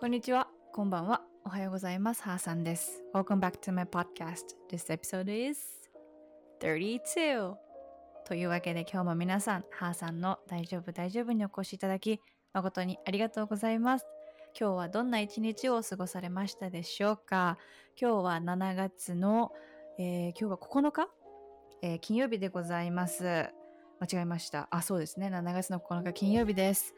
こんにちは、こんばんは、おはようございます。ハーさんです。Welcome back to my podcast. This episode is 32. というわけで今日も皆さん、ハーさんの大丈夫大丈夫にお越しいただき、誠にありがとうございます。今日はどんな一日を過ごされましたでしょうか？今日は7月の、えー今日は9日、えー金曜日でございます。間違えました。あ、そうですね。7月の9日金曜日です。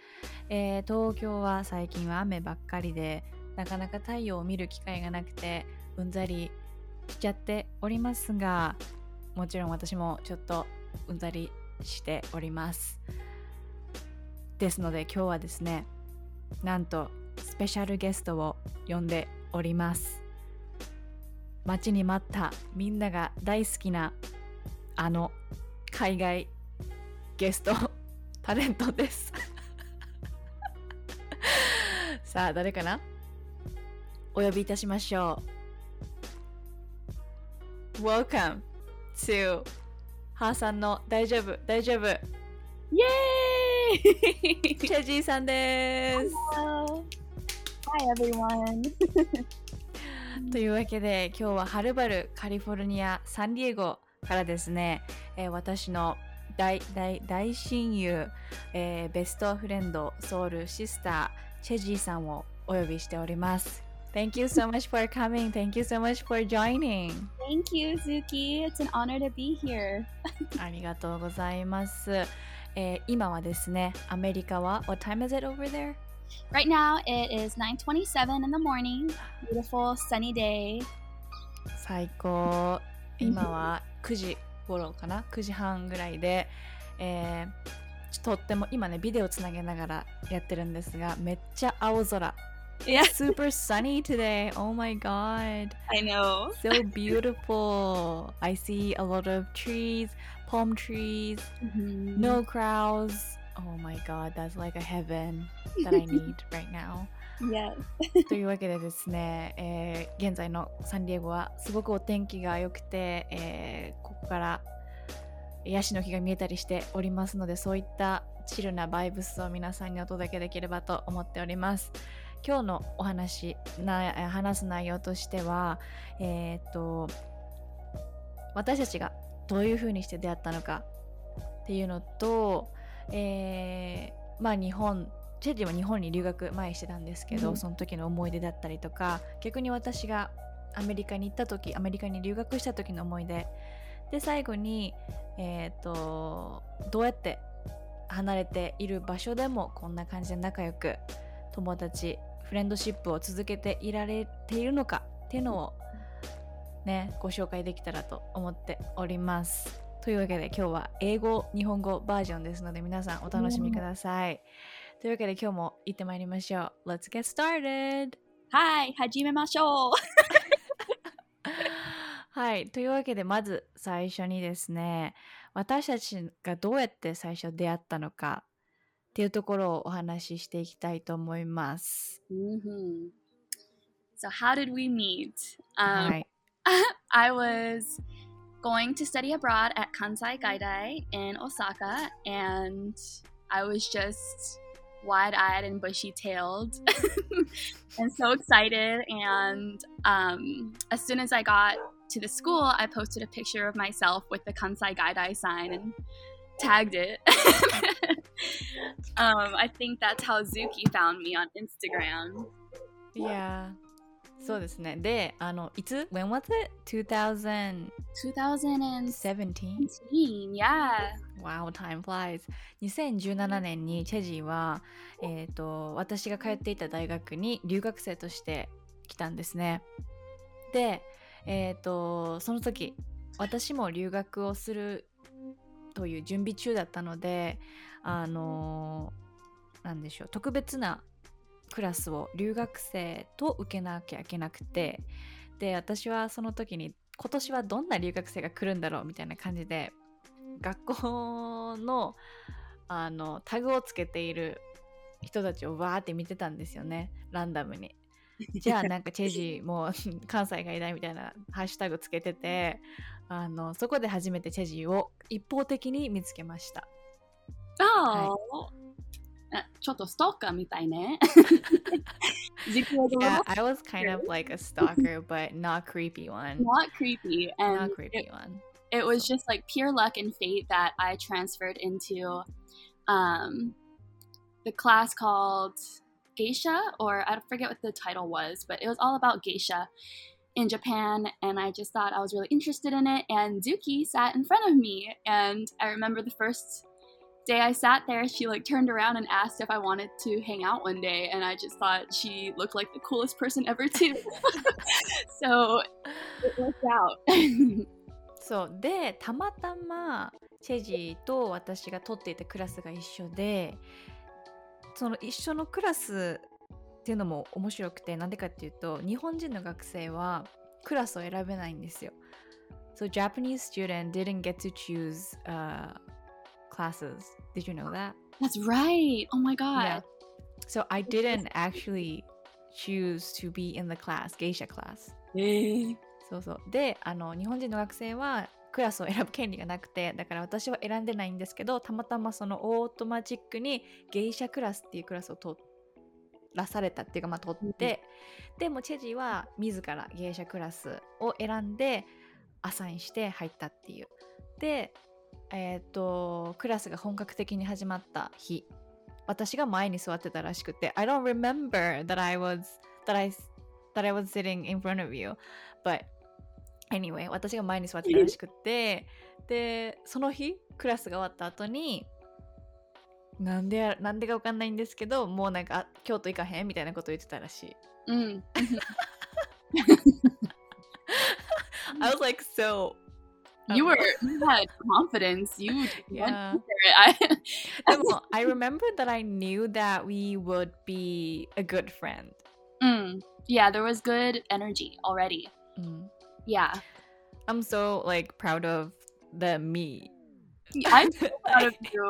えー東京は最近は雨ばっかりでなかなか太陽を見る機会がなくてうんざりしちゃっておりますがもちろん私もちょっとうんざりしておりますですので今日はですねなんとスペシャルゲストを呼んでおります待ちに待ったみんなが大好きなあの海外ゲスト タレントです さあ誰かな？お呼びいたしましょう Welcome to ハーさんの大丈夫大丈夫イエーイチェジーさんです。Hello. Hi everyone. というわけで今日ははるばるカリフォルニアサンディエゴからですね、えー私の大大大親友、えーベストフレンドソウルシスターチェジーさんをお呼びしております。Thank you so much for coming. Thank you so much for joining. Thank you, Zuki. It's an honor to be here. ありがとうございます。えー今はですね、アメリカは What time is it over there? Right now it is 9:27 in the morning. Beautiful sunny day. 最高今は9時頃かな9時半ぐらいで、えーとっても今ねビデオつなげながらやってるんですがめっちゃ青空 Yeah, Super sunny today oh my god I know. so beautiful I see a lot of trees palm trees Mhm. no crowds oh my god that's like a heaven that I need right now. というわけでですね、えー現在のサンディエゴはすごくお天気が良くて、えーここからヤシの木が見えたりしておりますのでそういったチルなバイブスを皆さんにお届けできればと思っております。今日のお話な話す内容としてはえーっと私たちがどういうふうにして出会ったのかっていうのと、えーまあ日本チェリーは日本に留学前してたんですけど、うんその時の思い出だったりとか逆に私がアメリカに行った時アメリカに留学した時の思い出で最後に、えー、とどうやって離れている場所でもこんな感じで仲良く友達フレンドシップを続けていられているのかっていうのをねご紹介できたらと思っております。というわけで今日は英語日本語バージョンですので皆さんお楽しみください。というわけで今日も行ってまいりましょう。Let's get started! Hi, 始めましょう。はい。というわけでまず最初にですね私たちがどうやって最初出会ったのかっていうところをお話ししていきたいと思います。Mhm. So how did we meet? Um, はい。I was going to study abroad at Kansai Gaidai in Osaka, and I was just wide eyed and bushy tailed and so excited. And um, as soon as I got to the school, I posted a picture of myself with the Kansai Gaidai sign and tagged it. um, I think that's how Zuki found me on Instagram. いやーそうですね。で、あの、いつ ?When was it? 2017? 2017, yeah. Wow, time flies. 2017年にチェジーは、えー、と私が通っていた大学に留学生として来たんですね。で、えー、とその時私も留学をするという準備中だったのであのーなんでしょう特別なクラスを留学生と受けなきゃいけなくてで私はその時に今年はどんな留学生が来るんだろうみたいな感じで学校のあのタグをつけている人たちをわーって見てたんですよねランダムに。じゃあなんかチェジーもう関西がいないみたいなハッシュタグつけててあのそこで初めてチェジーを一方的に見つけました。Oh. あちょっとストーカーみたいね。 Zuki was a Yeah, little I was kind of like a stalker, but not creepy one. not creepy, and Not creepy it, one. it was just like pure luck and fate that I transferred into um, the class called Geisha, or I forget what the title was, but it was all about geisha in Japan, and I just thought I was really interested in it. And Zuki sat in front of me, and I remember the first day I sat there, she like turned around and asked if I wanted to hang out one day, and I just thought she looked like the coolest person ever too. so it worked out. そうでたまたまチェジーと私が取っていたクラスが一緒でその一緒のクラスっていうのも面白くてなんでかっていうと日本人の学生はクラスを選べないんですよ。So Japanese student didn't get to choose、uh, classes. Did you know that? That's right. Oh my god. Yeah. So I didn't actually choose to be in the class, geisha class. えーそうそうであの日本人の学生はクラスを選ぶ権利がなくてだから私は選んでないんですけどたまたまそのオートマチックにゲイシャクラスっていうクラスを取らされたっていうかまあ取って、でもチェジーは自らゲイシャクラスを選んでアサインして入ったっていうでえっ、とクラスが本格的に始まった日。私が前に座ってたらしくて I don't remember that I was that I that I was sitting in front of you. But anyway 私が前に座ってたらしくてでその日クラスが終わった後になんでやなんでかわかんないんですけどもうなんかあ京都行かへん？みたいなこと言ってたらしい。Mm. I was like so You were you had confidence. You went Yeah. for it. I, でも I remember that I knew that we would be a good friend Mm. Yeah, there was good energy already. うん Yeah. I'm so like proud of the me I'm so proud of you.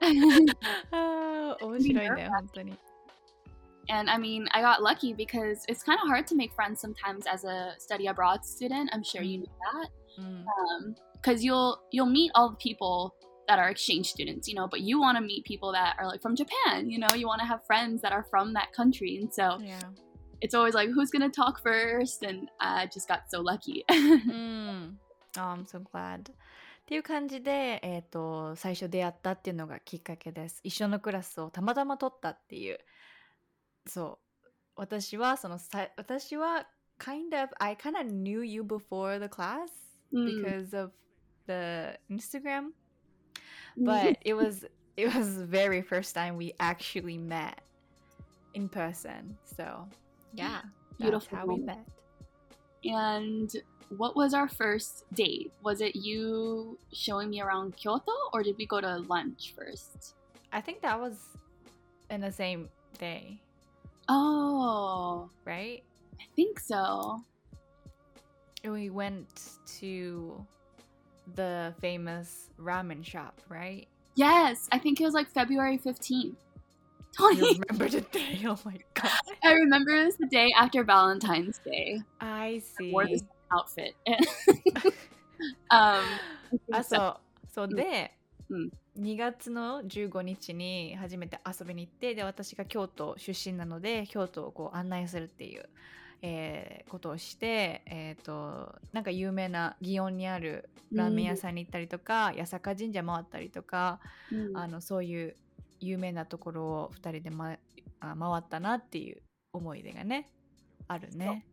あー面白いんだよ本当に and I mean, I got lucky because it's kind of hard to make friends sometimes as a study abroad student. I'm sure you know that. うん because you'll you'll meet all the people that are exchange students you know but you want to meet people that are like from japan you know you want to have friends that are from that country and so Yeah. it's always like who's gonna talk first and i just got so lucky うん。あ I'm so glad. っていう感じで、えっ、と、最初出会ったっていうのがきっかけです。一緒のクラスをたまたま取ったっていう。 そう。私は、そのさ、私は、kind of, I kind of knew you before the class うん because of the Instagram. But it was, it was very first time we actually met in person. So, yeah. That's Beautiful how we moment. met. and what was our first date was it you showing me around kyoto or did we go to lunch first I think that was in the same day, oh right? i think so We went to the famous ramen shop, right? yes i think it was like february 15th You remember the day? Oh my god. I remember it was the day after Valentine's Day. I see. wore this outfit. um, I あ、 think そ so. う。そうで、 うん。2月の15日に初めて遊びに行って、で、私が京都出身なので、京都をこう案内するっていう、えーことをして、えっ、と、なんか有名な祇園にあるラーメン屋さんに行ったりとか、八坂神社回ったりとか、うん。あのそういう有名なところを2人で、ま、あ回ったなっていう思い出がねあるね。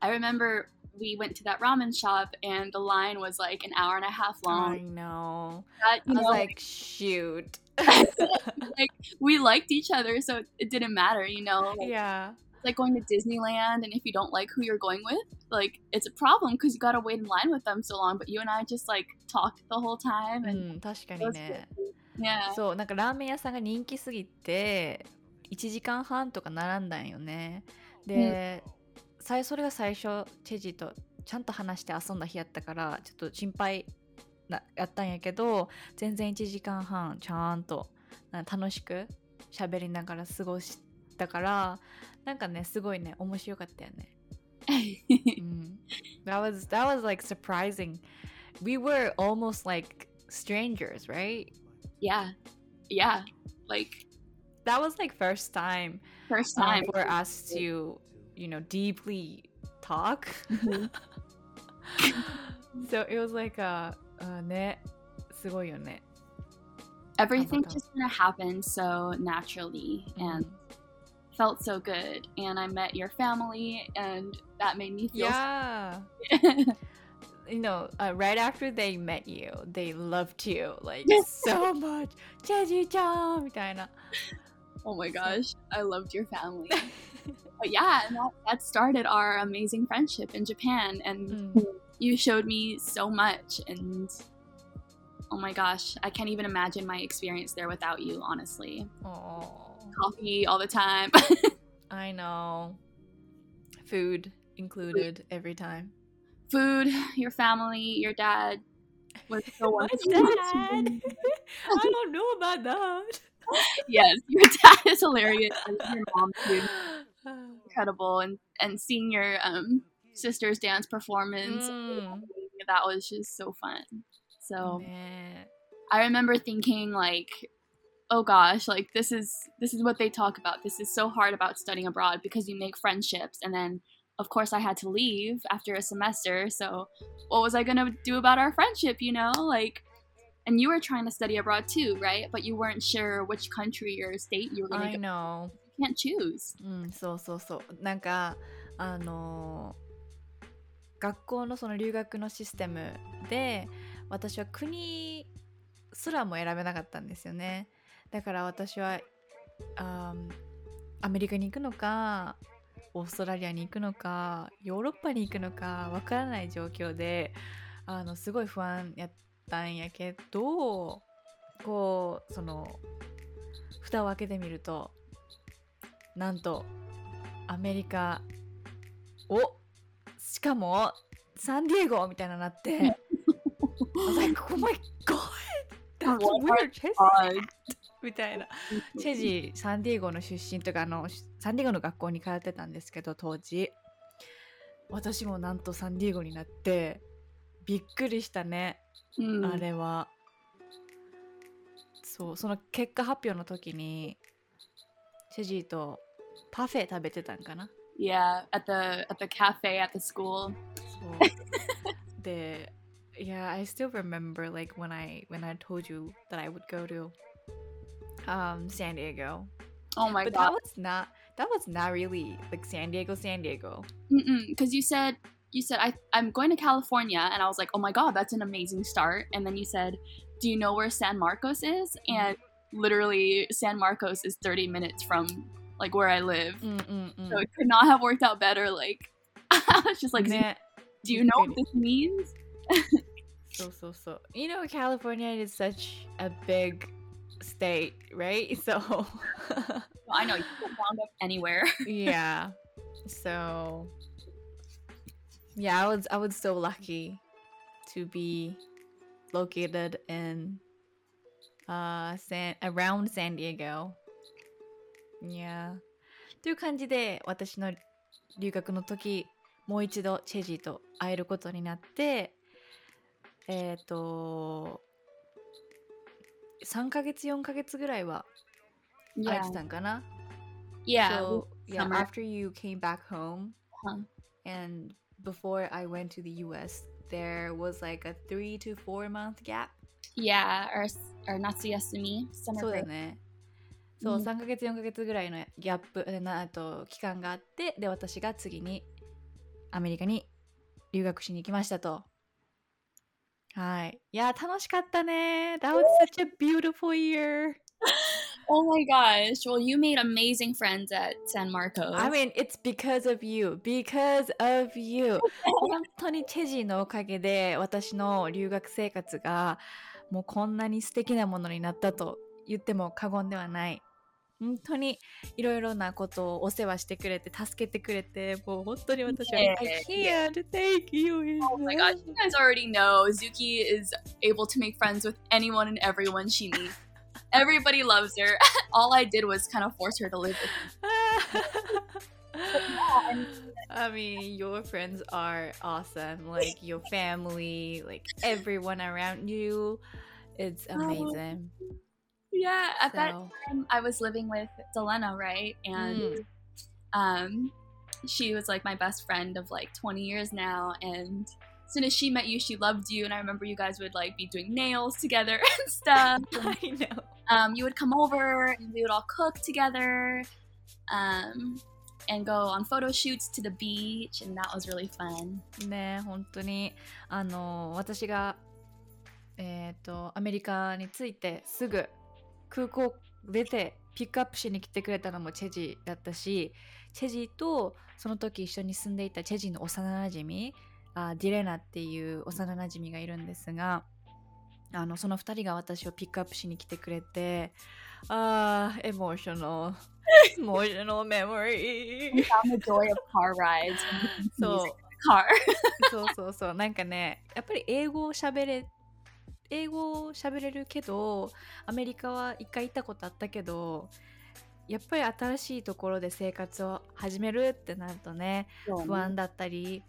I remember we went to that ramen shop and the line was like an hour and a half I long. know. That, I you was know, like, shoot. like we liked each other, so it didn't matter. You know, like, yeah. it's like going to Disneyland, and if you don't like who you're going with, like it's a problem because you gotta wait in line with them so long. But you and I just like talked the whole time, う and ん、確か it に was ね。 good. yeah. そう、なんかラーメン屋さんが人気すぎて、1時間半とか並んだんよね。で、さい それが最初、チェジとちゃんと話して遊んだ日やったから、ちょっと心配なやったんやけど、全然1時間半ちゃんとな楽しく喋りながら過ごしたから、なんかね、すごいね、面白かったよね。Mm. That was that was like surprising. We were almost like strangers, right? yeah, yeah. Like that was like first time, First um, time. for us to, you know, deeply talk. Mhm. so it was like a, uh, ね、すごいよね。 Everything How about just kind of happened so naturally and felt so good. And I met your family, and that made me feel. Yeah. you know, uh, right after they met you, they loved you like so much. チェジちゃんみたいな。 oh my gosh, I loved your family. but yeah, and that, that started our amazing friendship in Japan, and Mm. you showed me so much. And oh my gosh, I can't even imagine my experience there without you. Honestly, Oh, coffee all the time. I know. Food included every time. Food, your family, your dad was so wonderful. dad. I don't know about that. yes, your dad is hilarious. Your mom too, incredible, and and seeing your um sister's dance performance, Mm. that was just so fun. So I remember thinking like, oh gosh, like this is this is what they talk about. This is so hard about studying abroad because you make friendships, and then of course I had to leave after a semester. So what was I gonna do about our friendship? You know, like. And you were trying to study abroad too, right? But you weren't sure which country or state you were going to I go. know. Can't choose. うん、そうそうそう。なんか、あのー学校のその留学のシステムで、私は国すらも選べなかったんですよね。だから私は、あーアメリカに行くのか、オーストラリアに行くのか、ヨーロッパに行くのか、わからない状況で、あの、すごい不安やったんやけど、こう、その、蓋を開けてみると、なんとアメリカおしかもサンディエゴみたいなのなって I was like oh my god that's Oh weird. チェジ God. みたいな。チェジサンディエゴの出身とかあのサンディエゴの学校に通ってたんですけど当時。私もなんとサンディエゴになってびっくりしたね、うん。あれは。そうその結果発表の時にチェジーとパフェ食べてたんかな Yeah, at the at the cafe at the school. そうで Yeah, I still remember like when I when I told you that I would go to um San Diego. Oh my but god. that was not that was not really like San Diego, San Diego. Because you said you said I I'm going to California, and I was like, oh my god, that's an amazing start. And then you said, do you know where San Marcos is? And literally, San Marcos is 30 minutes from like where I live. Mm-mm-mm. So it could not have worked out better. Like, she's like, Man, do you know what this means? so so so. You know, California is such a big state, right? So I know you can wound up anywhere. yeah. So yeah, I was I was so lucky to be located in uh San around San Diego Yeah. という感じで私の留学の時もう一度チェジーと会えることになってえっ、と3ヶ月4ヶ月ぐらいは会えてたんかな yeah. So yeah, after you came back home Huh. and before I went to the US, there was like a three to four month gap. yeah, or or Natsuyasumi, summer break. ね。そう、うん。3ヶ月4ヶ月ぐらいのギャップえなあと期間があってで私が次にアメリカに留学しに行きましたと。はい。いや楽しかったね。That was such a beautiful year. Oh my gosh. Well, you made amazing friends at San Marcos. I mean it's because of you. Because of you. 本当にチェジーのおかげで私の留学生活がもうこんなに素敵なものになったと言っても過言ではない本当にいろいろなことをお世話してくれて助けてくれてもう本当に私は Yeah. I can't thank you Oh my gosh, you guys already know Zuki is able to make friends with anyone and everyone she meets. Everybody loves her. All I did was kind of force her to live with me. I mean, your friends are awesome. Like your family, like everyone around you. It's Oh. amazing. Yeah, at that So, time I was living with Delena, right? And Mm. um, she was like my best friend of like 20 years now. And as soon as she met you, she loved you. And I remember you guys would like be doing nails together and stuff. And, I know. um, you would come over and we would all cook together um, and go on photo shoots to the beach. And that was really fun. ね本当にあの私がえっ、とアメリカに着いてすぐ 空港出てピックアップしに来てくれたのもチェジだったしチェジとその時一緒に住んでいたチェジの幼なじみあディレナっていう幼なじみがいるんですがあのその2人が私をピックアップしに来てくれてあーエモーショナルエモーショナルメモリー found the joy of car rides. And listening to そう.そうそうそう。なんかねやっぱり英語を喋れ英語を喋れるけどアメリカは一回行ったことあったけどやっぱり新しいところで生活を始めるってなるとね。不安だったり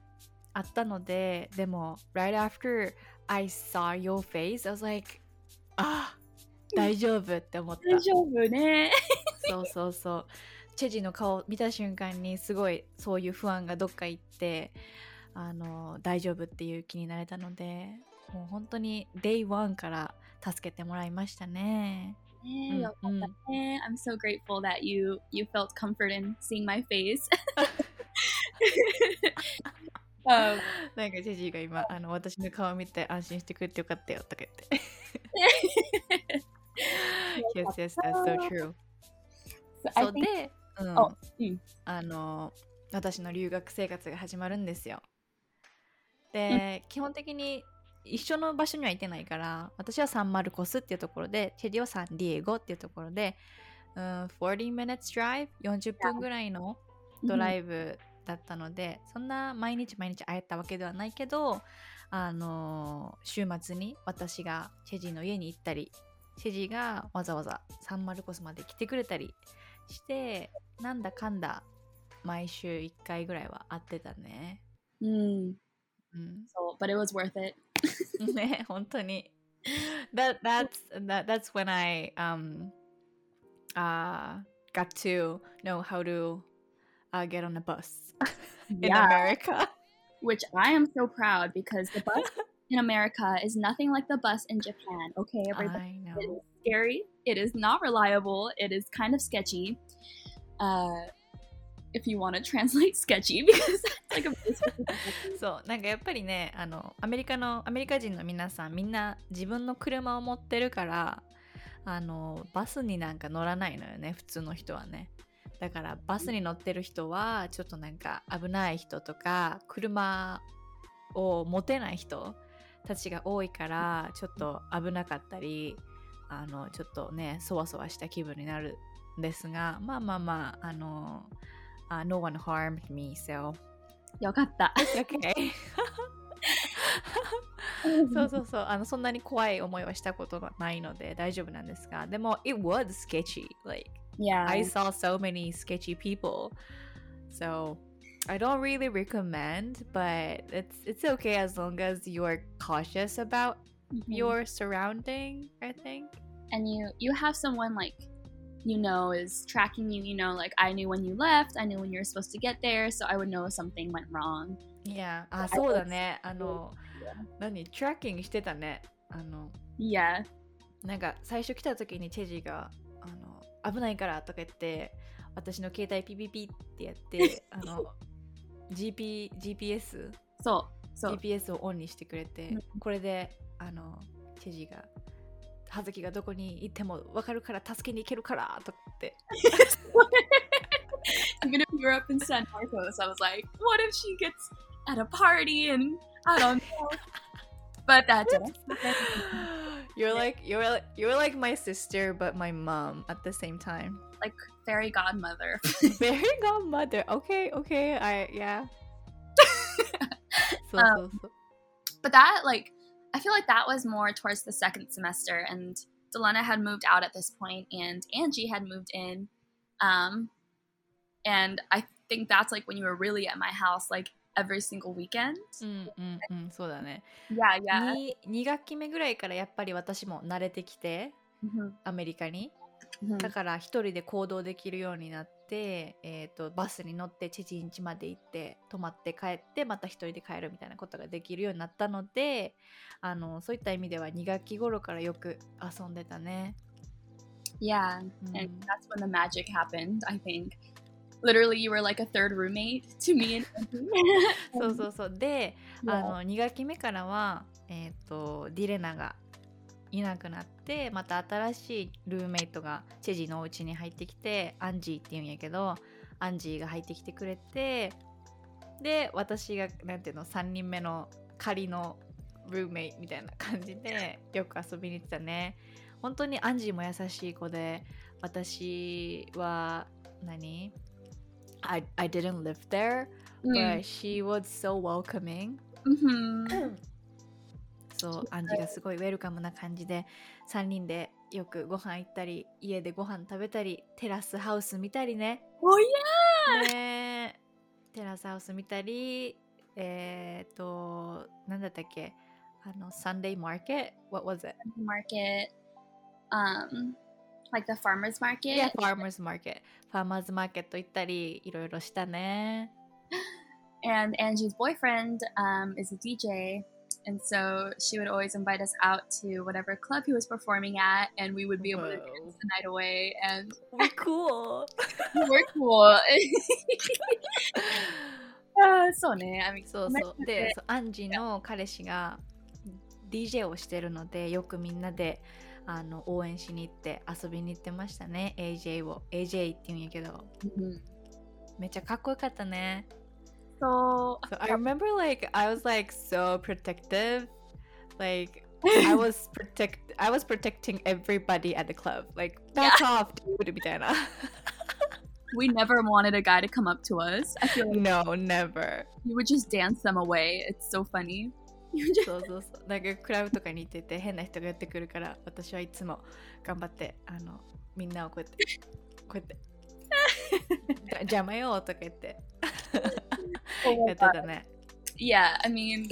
あったのででも right after I saw your face I was like あ大丈夫って思った。大丈夫ね。そうそうそう。チェジの顔見た瞬間にすごいそういう不安がどっか行ってあの大丈夫っていう気になれたのでもう本当に Day1 から助けてもらいましたね。ねよかったね I'm so grateful that you you felt comfort in seeing my face. um, なんかチェジが今あの私の顔見て安心してくれてよかったよとか言って。yes, yes, that's so true. so で、うんあうんあの私の留学生活が始まるんですよ。で、基本的に一緒の場所には行ってないから私はサンマルコスっていうところでチェリはサンディエゴっていうところで、うん、40 minutes drive? 40分ぐらいのドライブだったので、そんな毎日毎日会えたわけではないけどあの週末に私がチェジの家に行ったりチェジがわざわざサンマルコスまで来てくれたりしてなんだかんだ毎週1回ぐらいは会ってたね。うんうん、so but it was worth it. ね本当に。That, that's, that, that's when I um, uh, got to know how to uh, get on a bus in Yeah. America. which I am so proud because the bus in America is nothing like the bus in Japan. Okay, everybody. I know. It is scary. It is not reliable. It is kind of sketchy. Uh, if you want to translate sketchy, because that's like a. そうなんかやっぱりねあのアメリカのアメリカ人の皆さんみんな自分の車を持ってるからあのバスになんか乗らないのよね普通の人はねだからバスに乗ってる人はちょっとなんか危ない人とか車を持てない人たちが多いからちょっと危なかったりあのちょっとねそわそわした気分になるんですがまあまあまああの、uh, No one harmed me so よかった。 okay そうそうそうあのそんなに怖い思いはしたことがないので大丈夫なんですがでも it was sketchy like Yeah. I saw so many sketchy people so I don't really recommend but it's it's okay as long as you're cautious about Mhm. your surrounding I think and you you have someone like you know is tracking you. You know, like I knew when you left. I knew when you were supposed to get there, so I would know if something went wrong. いやあそうだねあの何トラッキングしてたねあの Yeah. なんか最初来た時にチェジがあの危ないからとか言って私の携帯ピピピってやってあの GP GPS So so GPS をオンにしてくれてうんこれであのチェジが葉月がどこに行っても分かるから助けに行けるからとか言って even if you were up in San Marcos, I was like, what if she gets at a party and I don't know. but that didn't. You're like you're like you're like my sister but my mom at the same time like fairy godmother. Very godmother okay okay I yeah そうそうそう But that like I feel like that was more towards the second semester and Delena had moved out at this point and Angie had moved in. Um and I think that's like when you were really at my house like every single weekend. うんうんうんそうだね Yeah, yeah. に 2, 学期目ぐらいからやっぱり私も慣れてきて アメリカに Mhm. だから一人で行動できるようになって、 えー、とバスに乗って知人家まで行って泊まって帰ってまた一人で帰るみたいなことができるようになったのであのそういった意味では2学期頃からよく遊んでたね。Yeah, うん and that's when the magic happened. I think. Literally, you were like a third roommate to me and. そうそうそうで Yeah. あの2学期目からは、えー、とディレナがいなくなってまた新しいルームメイトがチェジのお家に入ってきてアンジーっていうんやけどアンジーが入ってきてくれてで私がなんていうの3人目の仮のルームメイトみたいな感じでよく遊びに行ってたね。本当にアンジーも優しい子で私は何？I, I didn't live there but she was so welcoming Mhm. そうアンジがすごいウェルカムな感じで3人でよくご飯行ったり家でご飯食べたりテラスハウス見たりね Oh yeah. ねテラスハウス見たりえっ、となんだったっけ？あのサンデーマーケット What was it? Market. Um, like the farmers market? Yeah, farmers market ファーマーズマーケット行ったりいろいろしたね And Angie's boyfriend um, is a DJ. And so she would always invite us out to whatever club he was performing at, and we would be able to Whoa. dance the night away. And We cool we're cool. uh, so ne, I mean, そうそうでそうアンジの彼氏が DJ をしてるのでよくみんなであの応援しに行って遊びに行ってましたね AJ を AJ って言うんやけど Mhm. めっちゃかっこよかったね so so I remember like I was like so protective like I was protect I was protecting everybody at the club like back off dude みたいな we never wanted a guy to come up to us. I feel like No never you would just dance them away. It's so funny. You just そうそうそうなんかクラブとかに行ってて変な人がやってくるから私はいつも頑張ってあのみんなをこうやってこうやってじゃ邪魔よとか言って やってたね yeah, I mean,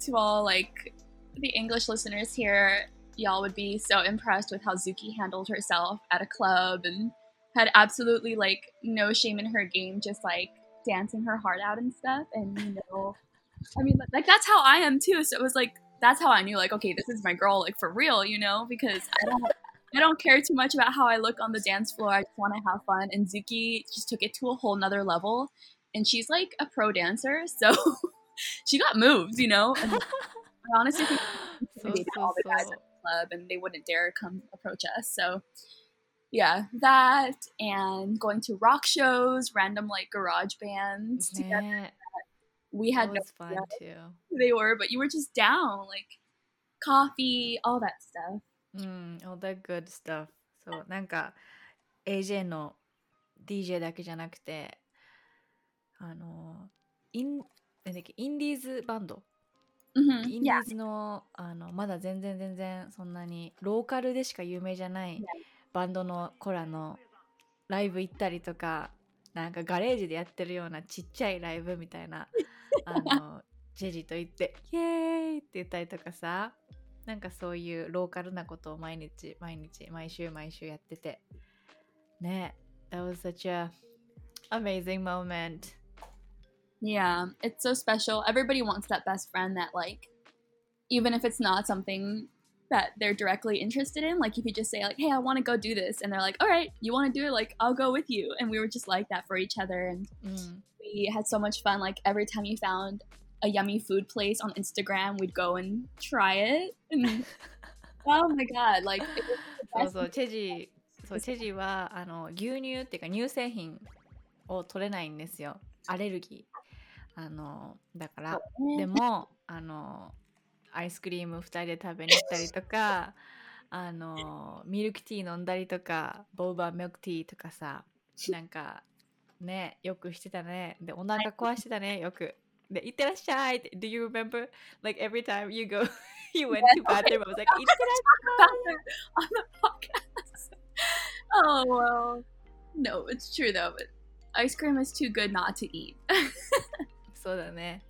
to all like the English listeners here, y'all would be so impressed with how Zuki handled herself at a club and had absolutely like no shame in her game, just like dancing her heart out and stuff. And you know, I mean, like that's how I am too. So it was like that's how I knew, like, okay, this is my girl, like for real, you know, because I don't. I don't care too much about how I look on the dance floor. I just want to have fun. And Zuki just took it to a whole nother level. And she's like a pro dancer, so she got moves, you know. And I honestly think そう maybe そう all the そ guys う at the club and they wouldn't dare come approach us. So yeah, that and going to rock shows, random like garage bands together. ね We That had no was fun idea too who they were, but you were just down, like coffee, all that stuff. うん、all that good stuff そうなんか AJ の DJ だけじゃなくて あのインなんだっけインディーズバンド hmm インディ.ーズのあのまだ全然全然そんなにローカルでしか有名じゃないバンドの子らのライブ行ったりとかなんかガレージでやってるようなちっちゃいライブみたいな あのジェジと言って「イエーイ!」って言ったりとかさなんかそういうローカルなことを毎日毎日毎週毎週やっててね That was such a amazing moment Yeah, it's so special. Everybody wants that best friend that like even if it's not something that they're directly interested in, like if you just say like, "Hey, I want to go do this." and they're like, "All right, you want to do it? Like, I'll go with you." And we were just like that for each other and うん、 we had so much fun like every time you found a yummy food place on Instagram, we'd go and try it. And oh my god, like it was the そう best そうチェジそうチェジはあの牛乳っていうか乳製品を取れないんですよアレルギー あのだからでもあのアイスクリーム2人で食べに行ったりとかあのミルクティー飲んだりとかボーバーミルクティーとかさなんかねよくしてたねでお腹壊してたねよくでいってらっしゃいって Do you remember like every time you go you went to bathroom I was like いってらっしゃい on the podcast. Oh well. No, it's true though, but ice cream is too good not to eat. そうだね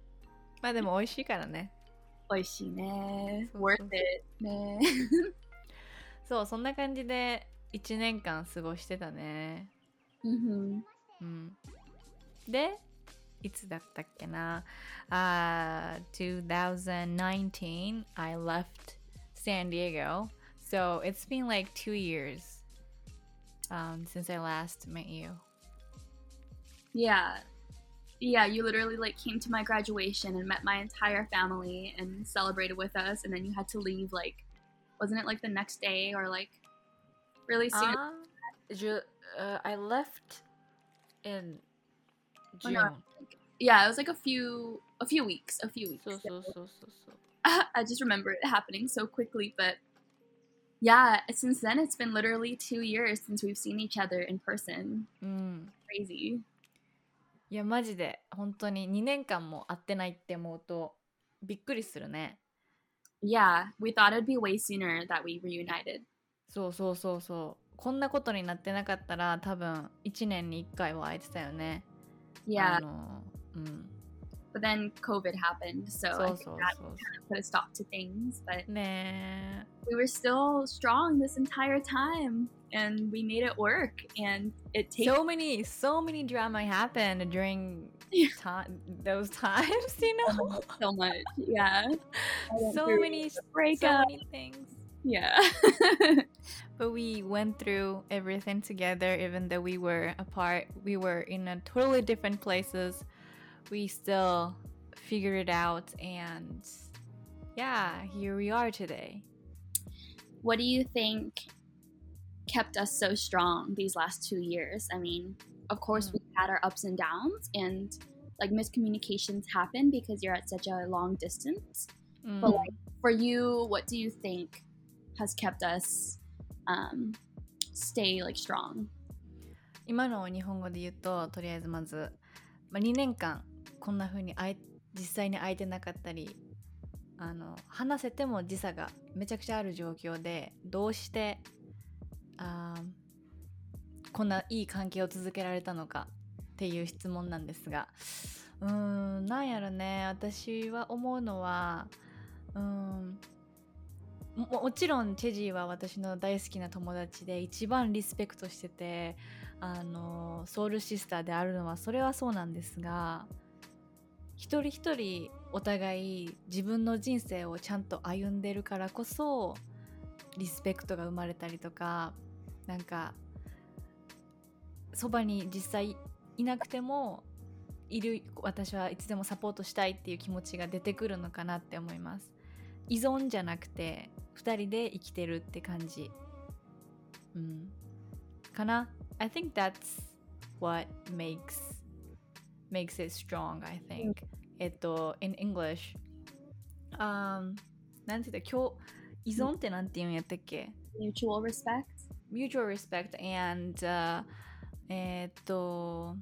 まあでも美味しいからね美味しいね。そう Worth it ね。そうそんな感じで1年間過ごしてたね Mm-hmm. うんでいつだったっけなあ、uh, 2019 I left San Diego so it's been like two years um, since I last met you Yeah. Yeah, you literally like came to my graduation and met my entire family and celebrated with us, and then you had to leave like, wasn't it like the next day or like really soon? Uh, ju- uh, I left in June. Oh, no, yeah, it was like a few a few weeks, a few weeks. So so so so so. I just remember it happening so quickly, but yeah, since then it's been literally two years since we've seen each other in person. Mm. Crazy. いやマジで本当に2年間も会ってないって思うとびっくりするね。Yeah, we thought it'd be way sooner that we reunited. そうそうそうそう。こんなことになってなかったら多分1年に1回は会えてたよね。Yeah, あのうん But then COVID happened, so, so I think so, that so, kind of put a stop to things. But nah. we were still strong this entire time, and we made it work. And it takes so many, so many drama happened during yeah. ta- those times. You know, so much, yeah. so many breakups, so many things. Yeah. but we went through everything together, even though we were apart. We were in a totally different places We still figured it out, and yeah, here we are today. what do you think kept us so strong these last two years? I mean, of course, Mm. we had our ups and downs, and like miscommunications happen because you're at such a long distance. Mm. But like for you, what do you think has kept us um, stay like strong? 今のを日本語で言うととりあえずまず、まあ、2年間 こんな風に会え実際に会えてなかったりあの話せても時差がめちゃくちゃある状況でどうしてあこんないい関係を続けられたのかっていう質問なんですがうーんなんやろね。私は思うのはうんももちろんチェジーは私の大好きな友達で一番リスペクトしててあのソウルシスターであるのはそれはそうなんですが一人一人お互い自分の人生をちゃんと歩んでるからこそリスペクトが生まれたりとかなんかそばに実際いなくてもいる私はいつでもサポートしたいっていう気持ちが出てくるのかなって思います。依存じゃなくて2人で生きてるって感じ。うん。かな？I think that's what makes makes it strong I think、えっと in English um なんて言った今日依存ってなんて言うんやったっけ Mutual respect. mutual respect and、uh, えーっと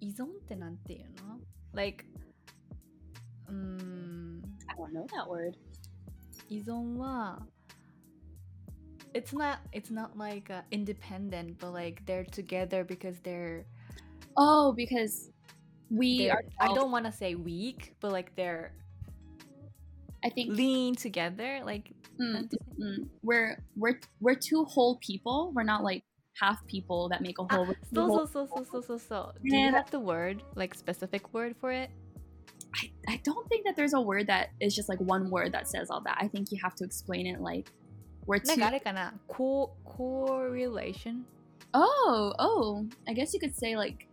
依存ってなんていうの like うーん I don't know that word. 依存は it's not it's not like uh, independent but like they're together because they're, Oh, because we are I don't want to say weak, but like they're I think lean together like mm, mm, we're we're we're two whole people. We're not like half people that make a ah, whole. Ah, so, whole so so so so so so. Do you have the word like specific word for it? I, I don't think that there's a word that is just like one word that says all that. I think you have to explain it like we're two. Co- correlation. Oh, oh. I guess you could say like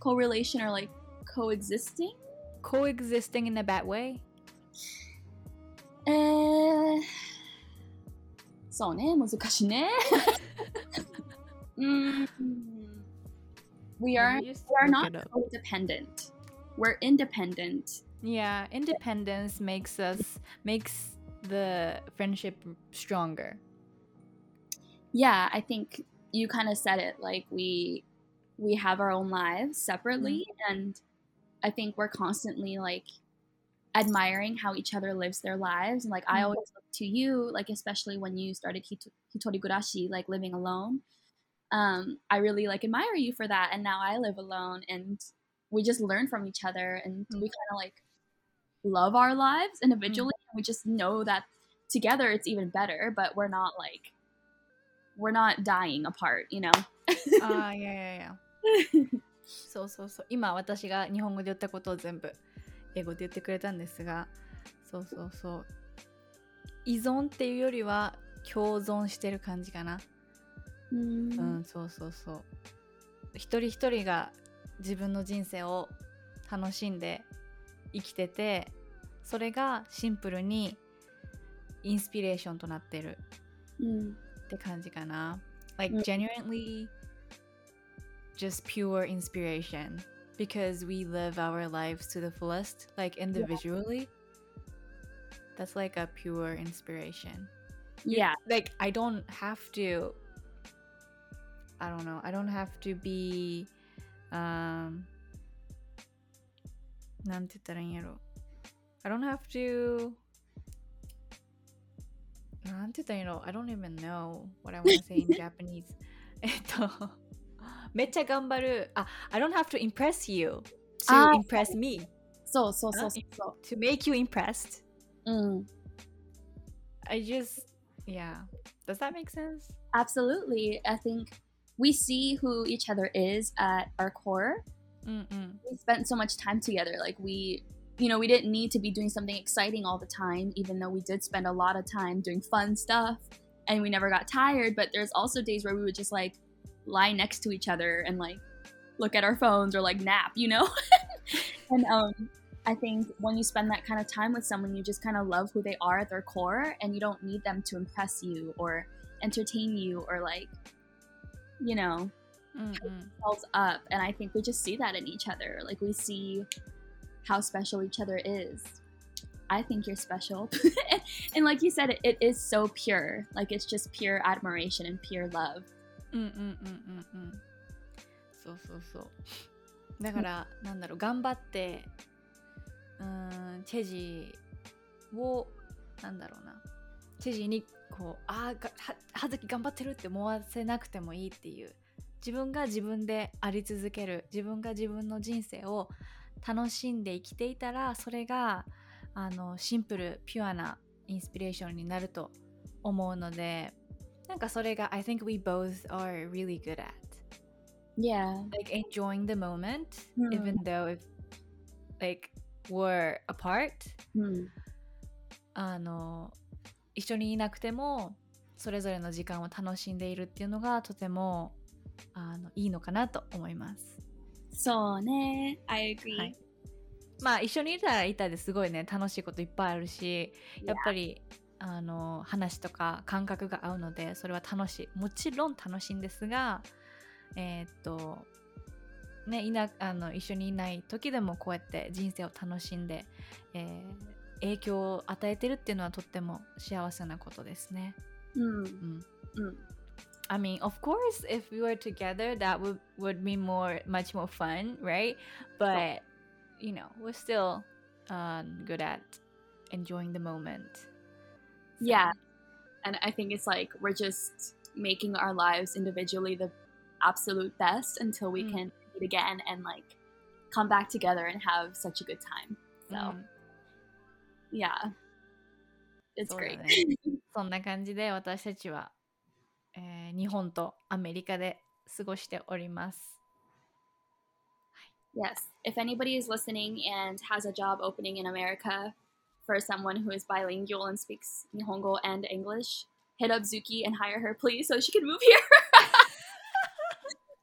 correlation or like coexisting. coexisting in a bad way えー、そうね、難しいね。mm, we are Let me just we are look not it up. codependent. We're independent. Yeah, independence makes us makes the friendship stronger. Yeah, I think you kind of said it. Like we we have our own lives separately mm-hmm. and i think we're constantly like admiring how each other lives their lives and like mm-hmm. i always look to you like especially when you started Hito- like living alone um i really like admire you for that and now i live alone and we just learn from each other and mm-hmm. we kind of like love our lives mm-hmm. individually we just know that together it's even better but we're not like we're not dying apart you know uh, yeah yeah yeah そうそうそう。今私が日本語で言ったことを全部英語で言ってくれたんですがそうそうそう。依存っていうよりは共存してる感じかな。うん。そうそうそう。一人一人が自分の人生を楽しんで生きててそれがシンプルにインスピレーションとなってるうん。って感じかな。Like うん genuinely just pure inspiration because we live our lives to the fullest, like individually. That's like a pure inspiration. Yeah. Like I don't have to I don't know. I don't have to be um なんて言ったらいいんやろ I don't have to なんて言ったらいいの I don't even know what I want to say in Japanese えっと めっちゃ頑張るあ I don't have to impress you あ to ー impress me そうそうそうそうそ to make you impressed う。うん。 I just yeah does that make sense Absolutely. I think we see who each other is at our core. うんうん We spent so much time together. Like we you know, we didn't need to be doing something exciting all the time, even though we did spend a lot of time doing fun stuff and we never got tired. But there's also days where we would just like lie next to each other and like look at our phones or like nap, you know? and um, I think when you spend that kind of time with someone, you just kind of love who they are at their core and you don't need them to impress you or entertain you or like, you know, mm-hmm. up. And I think we just see that in each other. Like we see how special each other is. I think you're special. and, and, like you said, it, it is so pure. Like it's just pure admiration and pure love. うんうんうんうんうん。そうそうそう。だからなんだろう頑張ってうーんチェジをなんだろうな。チェジにこうあーがは葉月頑張ってるって思わせなくてもいいっていう。自分が自分であり続ける。自分が自分の人生を楽しんで生きていたらそれがあのシンプルピュアなインスピレーションになると思うのでなんかそれが I think we both are really good at. Yeah. Like enjoying the moment うん even though if like we're apart. うんあの一緒にいなくてもそれぞれの時間を楽しんでいるっていうのがとてもあのいいのかなと思います。そうね。I agree. はい。まあ一緒にいたらいたですごいね楽しいこといっぱいあるしやっぱりあの話とか感覚が合うのでそれは楽しいもちろん楽しいんですがえーっとねいなあの一緒にいない時でもこうやって人生を楽しんで、えー影響を与えてるっていうのはとっても幸せなことですね。うんうんうん。I mean, of course, if we were together, that would would be more, much more fun, right? But you know, we're still um, good at enjoying the moment. So, Yeah. and i think it's like we're just making our lives individually the absolute best until we Mm. can meet again and like come back together and have such a good time so うん、 yeah it's そうだ great ねそんな感じで私たちは、えー日本とアメリカで過ごしております。 yes if anybody is listening and has a job opening in america for someone who is bilingual and speaks Nihongo and English. Hit up Zuki and hire her, please, so she can move here.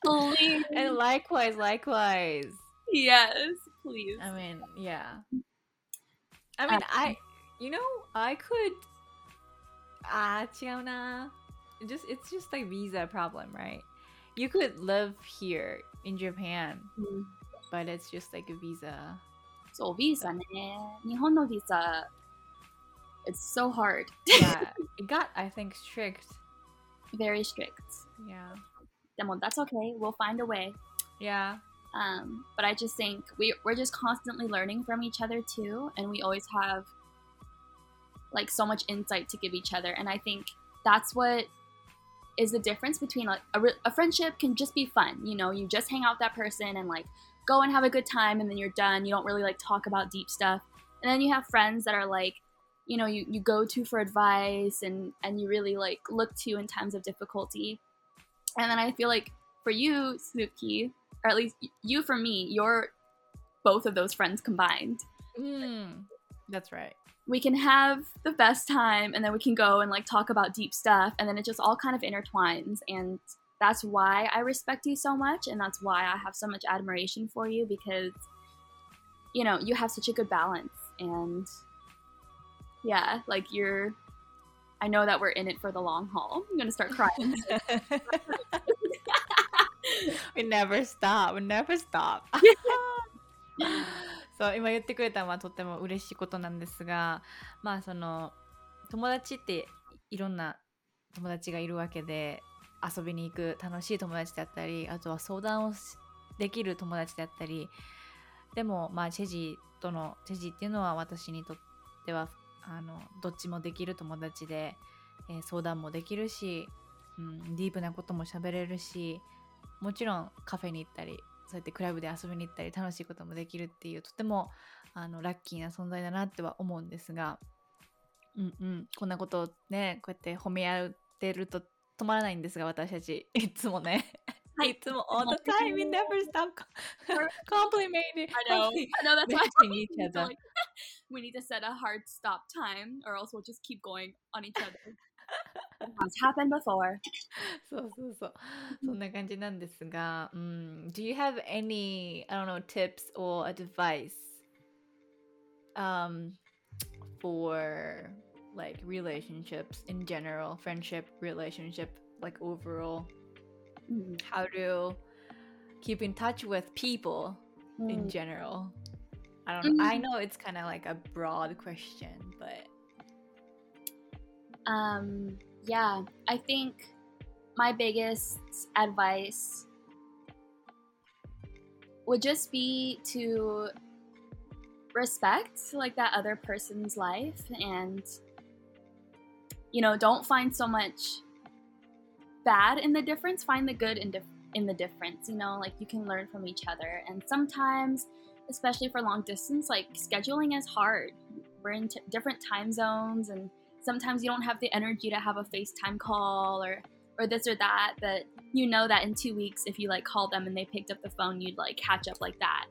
please. And likewise, likewise. Yes, please. I mean, yeah. I mean, uh, I, you know, I could. Ah, Chiona. Just it's just like visa problem, right? You could live here in Japan, mm-hmm. but it's just like a visa そう、ビザね。日本のビザ、it's so hard. Yeah, it got I think strict. Very strict. Yeah, でも、that's okay. We'll find a way. yeah, Um, but I just think we, we're just constantly learning from each other too. And we always have like so much insight to give each other. And I think that's what is the difference between like a, re- a friendship can just be fun. You know, you just hang out with that person and like go and have a good time and then you're done. You don't really like talk about deep stuff. And then you have friends that are like you know you, you go to for advice and and you really like look to in times of difficulty and then i feel like for you suki or at least you for me you're both of those friends combined Mm, that's right. we can have the best time and then we can go and like talk about deep stuff and then it just all kind of intertwines and that's why I respect you so much and that's why I have so much admiration for you because you know you have such a good balance and yeah like you're I know that we're in it for the long haul I'm gonna start crying we never stop. We never stop. そう今言ってくれたのはとっても嬉しいことなんですがまあその友達っていろんな友達がいるわけで 遊びに行く楽しい友達だったりあとは相談をできる友達だったりでもまあチェジーとのチェジーっていうのは私にとってはあのどっちもできる友達で、えー相談もできるし、うん、ディープなことも喋れるしもちろんカフェに行ったりそうやってクラブで遊びに行ったり楽しいこともできるっていうとてもあのラッキーな存在だなっては思うんですが、うんうん、こんなことをねこうやって褒め合ってると止まらないんですが私たちいつもね、はいいつも all the time we never stop complimenting I know I know that's why mentioning each other Like, we need to set a hard stop time or else we'll just keep going on each other it has happened before そうそうそうそんな感じなんですが、うん、Do you have any I don't know tips or advice um for like relationships in general friendship relationship like overall. How to keep in touch with people in general. I don't know. I Mm. know it's kind of like a broad question but Um, yeah, I think my biggest advice would just be to respect like that other person's life and you know, don't find so much bad in the difference, find the good in dif- in the difference, you know, like you can learn from each other and sometimes especially for long distance like scheduling is hard. We're in t- different time zones and sometimes you don't have the energy to have a FaceTime call or or this or that but you know that in 2 weeks if you like called them and they picked up the phone you'd like catch up like that.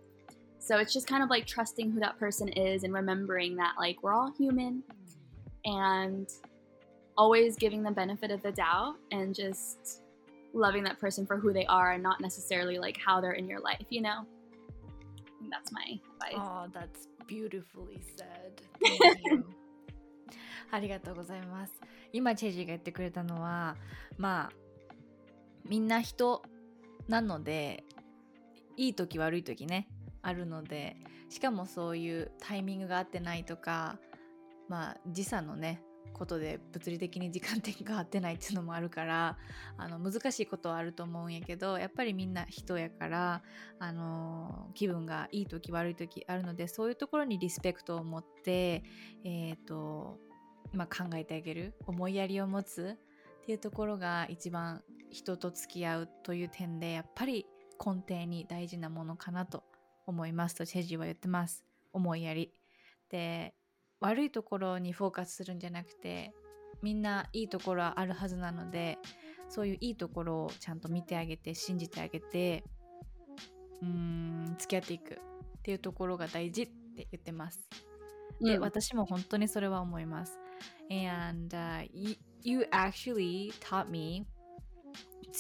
So it's just kind of like trusting who that person is and remembering that like we're all human and always giving the benefit of the doubt and just loving that person for who they are and not necessarily like how they're in your life, you know? That's my advice. Oh, that's beautifully said. ありがとうございます。今、チェジーが言ってくれたのは、まあ、みんな人なので、いい時悪い時ね、あるので、しかもそういうタイミングが合ってないとか、まあ、時差のね、ことで物理的に時間的が合ってないっていうのもあるからあの難しいことはあると思うんやけどやっぱりみんな人やからあの気分がいい時悪い時あるのでそういうところにリスペクトを持って、えーとまあ、考えてあげる思いやりを持つっていうところが一番人と付き合うという点でやっぱり根底に大事なものかなと思いますとチェジーは言ってます。思いやり。で悪いところにフォーカスするんじゃなくてみんないいところはあるはずなのでそういういいところをちゃんと見てあげて信じてあげてうーん付き合っていくっていうところが大事って言ってます。で、うん私も本当にそれは思います。And、uh, you, you actually taught me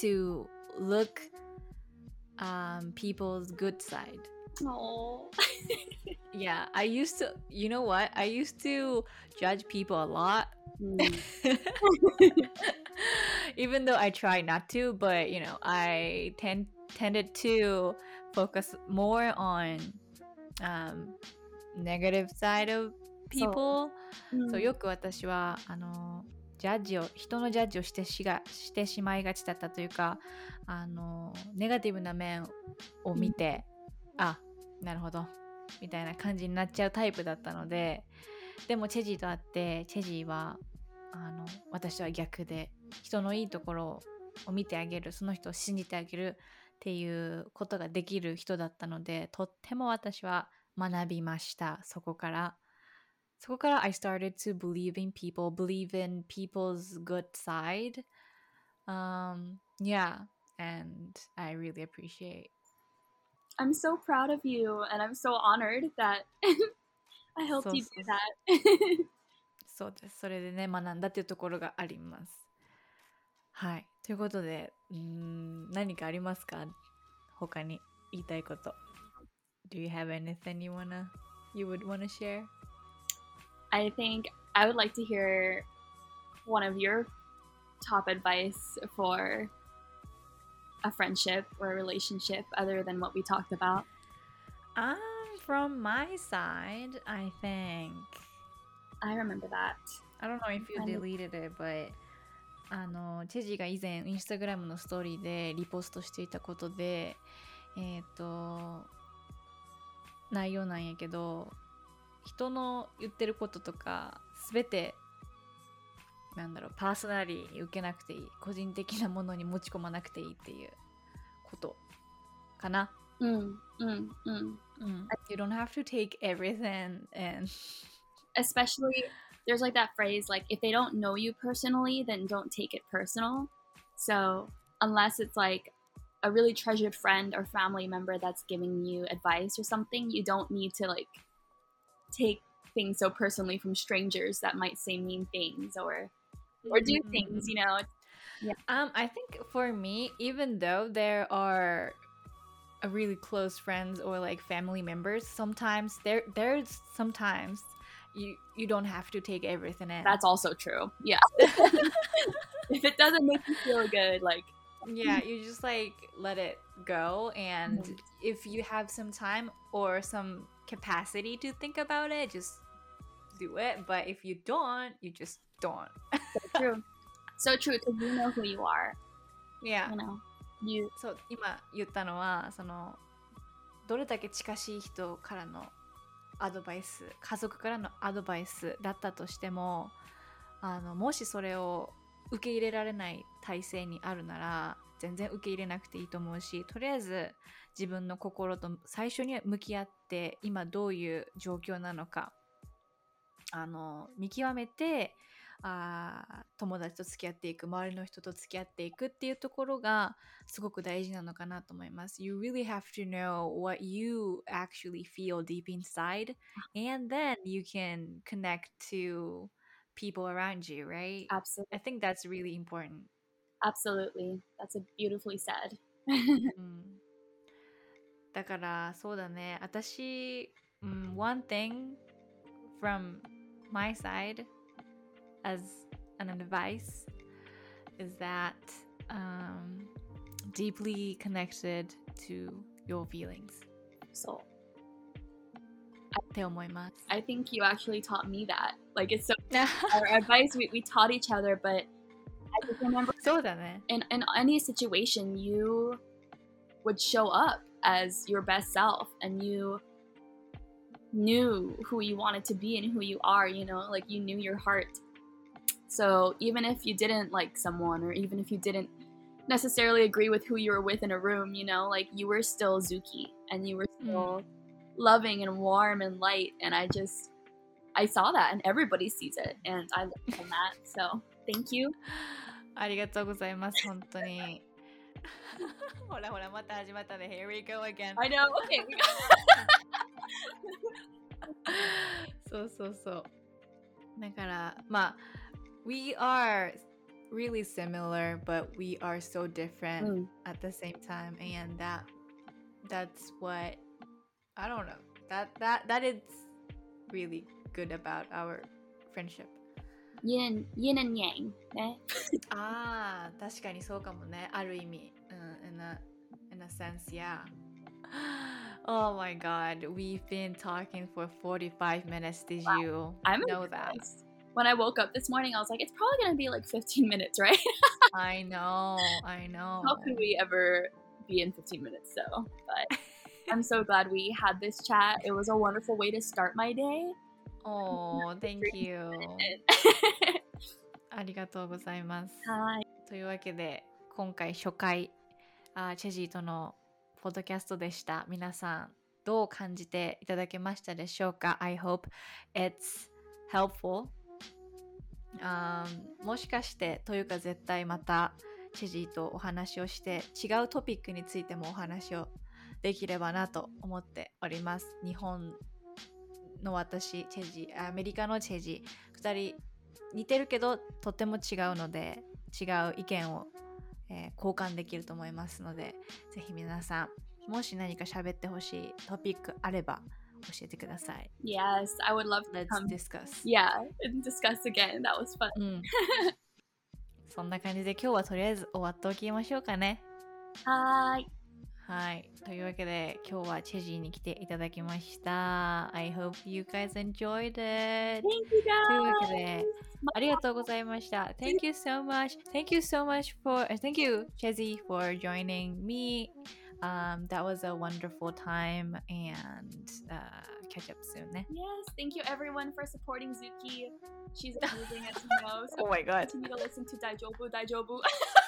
to look um, people's good side. Yeah, I used to, you know what? I used to judge people a lot. Even though I try not to, but you know, I tend tended to focus more on um, negative side of people. そうよく私はあのジャッジを人のジャッジをしてしがしてしまいがちだったというかあのネガティブな面を見て、あなるほどみたいな感じになっちゃうタイプだったのででもチェジーと会ってチェジーはあの私とは逆で人のいいところを見てあげるその人を信じてあげるっていうことができる人だったのでとっても私は学びましたそこからそこから I started to believe in people, believe in people's good side. Um, yeah, and I really appreciate. I'm so proud of you, and I'm so honored that I helped you do that. そうです。それでね、学んだっていうところがあります。はい。ということで、うーん、何かありますか他に言いたいこと。Do you have anything you wanna, you would wanna share? I think I would like to hear one of your top advice for a friendship or a relationship other than what we talked about. Um, from my side, I think I remember that. I don't know if you deleted it, but あのチェジーが以前インスタグラムのストーリーでリポストしていたことでえっ、と内容なんやけど人の言ってることとか全てなんだろうパーソナリーに受けなくていい個人的なものに持ち込まなくていいっていうことかな。 Mm, mm, mm. うん、you don't have to take everything and Especially, there's like that phrase like, if they don't know you personally, then don't take it personal. So, unless it's like a really treasured friend or family member that's giving you advice or something, you don't need to like take things so personally from strangers that might say mean things or or do Mhm. things, you know. Yeah. Um, I think for me, even though there are a really close friends or like family members, sometimes there there's sometimes you you don't have to take everything in. That's also true. Yeah. if it doesn't make you feel good, like yeah, you just like let it go and Mhm. if you have some time or some capacity to think about it, just do it. But if you don't, you just don't. so true. So true because you know who you are. Yeah. You know, you そう今言ったのはそのどれだけ近しい人からのアドバイス家族からのアドバイスだったとしてもあのもしそれを受け入れられない体制にあるなら全然受け入れなくていいと思うしとりあえず自分の心と最初に向き合って今どういう状況なのかあの見極めてあー友達と付き合っていく周りの人と付き合っていくっていうところがすごく大事なのかなと思います。You really have to know what you actually feel deep inside and then you can connect to people around you, right? absolutely, I think that's really important. absolutely. That's a beautifully said. うんだからそうだね私、うん、one thing from my side as an advice is that um, deeply connected to your feelings. So, I think you actually taught me that. Like, it's so our advice, we, we taught each other, but I just remember eh? in, in any situation, you would show up as your best self and you knew who you wanted to be and who you are you know like you knew your heart so even if you didn't like someone or even if you didn't necessarily agree with who you were with in a room you know like you were still zuki and you were still loving and warm and light and i just i saw that and everybody sees it and i learned from that so thank you ありがとうございます本当に ほらほらまた始まったね Here we go again i know okay we そうそうそう。だから、まあ、we are really similar, but we are so different うん at the same time, and that that's what I don't know. That that that is really good about our friendship. yin yin and yang ねああ、確かにそうかもね。ある意味。 うん、in a in a sense, yeah. Oh my god, we've been talking for 45 minutes. Did Wow. you I'm know that? impressed. when I woke up this morning I was like it's probably gonna be like 15 minutes right I know, I know. how could we ever be in 15 minutes so but I'm so glad we had this chat it was a wonderful way to start my day Oh, thank you. And- ありがとうございます。はいというわけで、今回初回、 あチェジーとのポッドキャストでした。皆さん、どう感じていただけましたでしょうか ?I hope it's helpful あもしかしてというか絶対またチェジーとお話をして違うトピックについてもお話をできればなと思っております日本の私チェジーアメリカのチェジー2人似てるけどとても違うので違う意見を、えー交換できると思いますのでぜひ皆さんもし何か喋ってほしいトピックあれば教えてください Yes, I would love to come. discuss Yeah, and discuss again. That was fun. うん そんな感じで今日はとりあえず終わっておきましょうかね Hi. はい。というわけで、今日はチェジーに来ていただきました。I hope you guys enjoyed it. Thank you というわけ guys. で、ありがとうございました。Thank you so much. Thank you so much for, uh, thank you, Chezzy, for joining me. Um, that was a wonderful time and uh, catch up soon ね。 Yes, thank you everyone for supporting Zuki. She's amazing at Timo. So Oh my god. continue to listen to Daijobu Daijobu.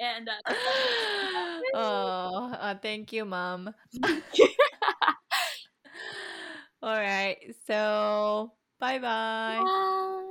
and uh, oh, uh, thank you, mom. All right. So, bye bye. bye.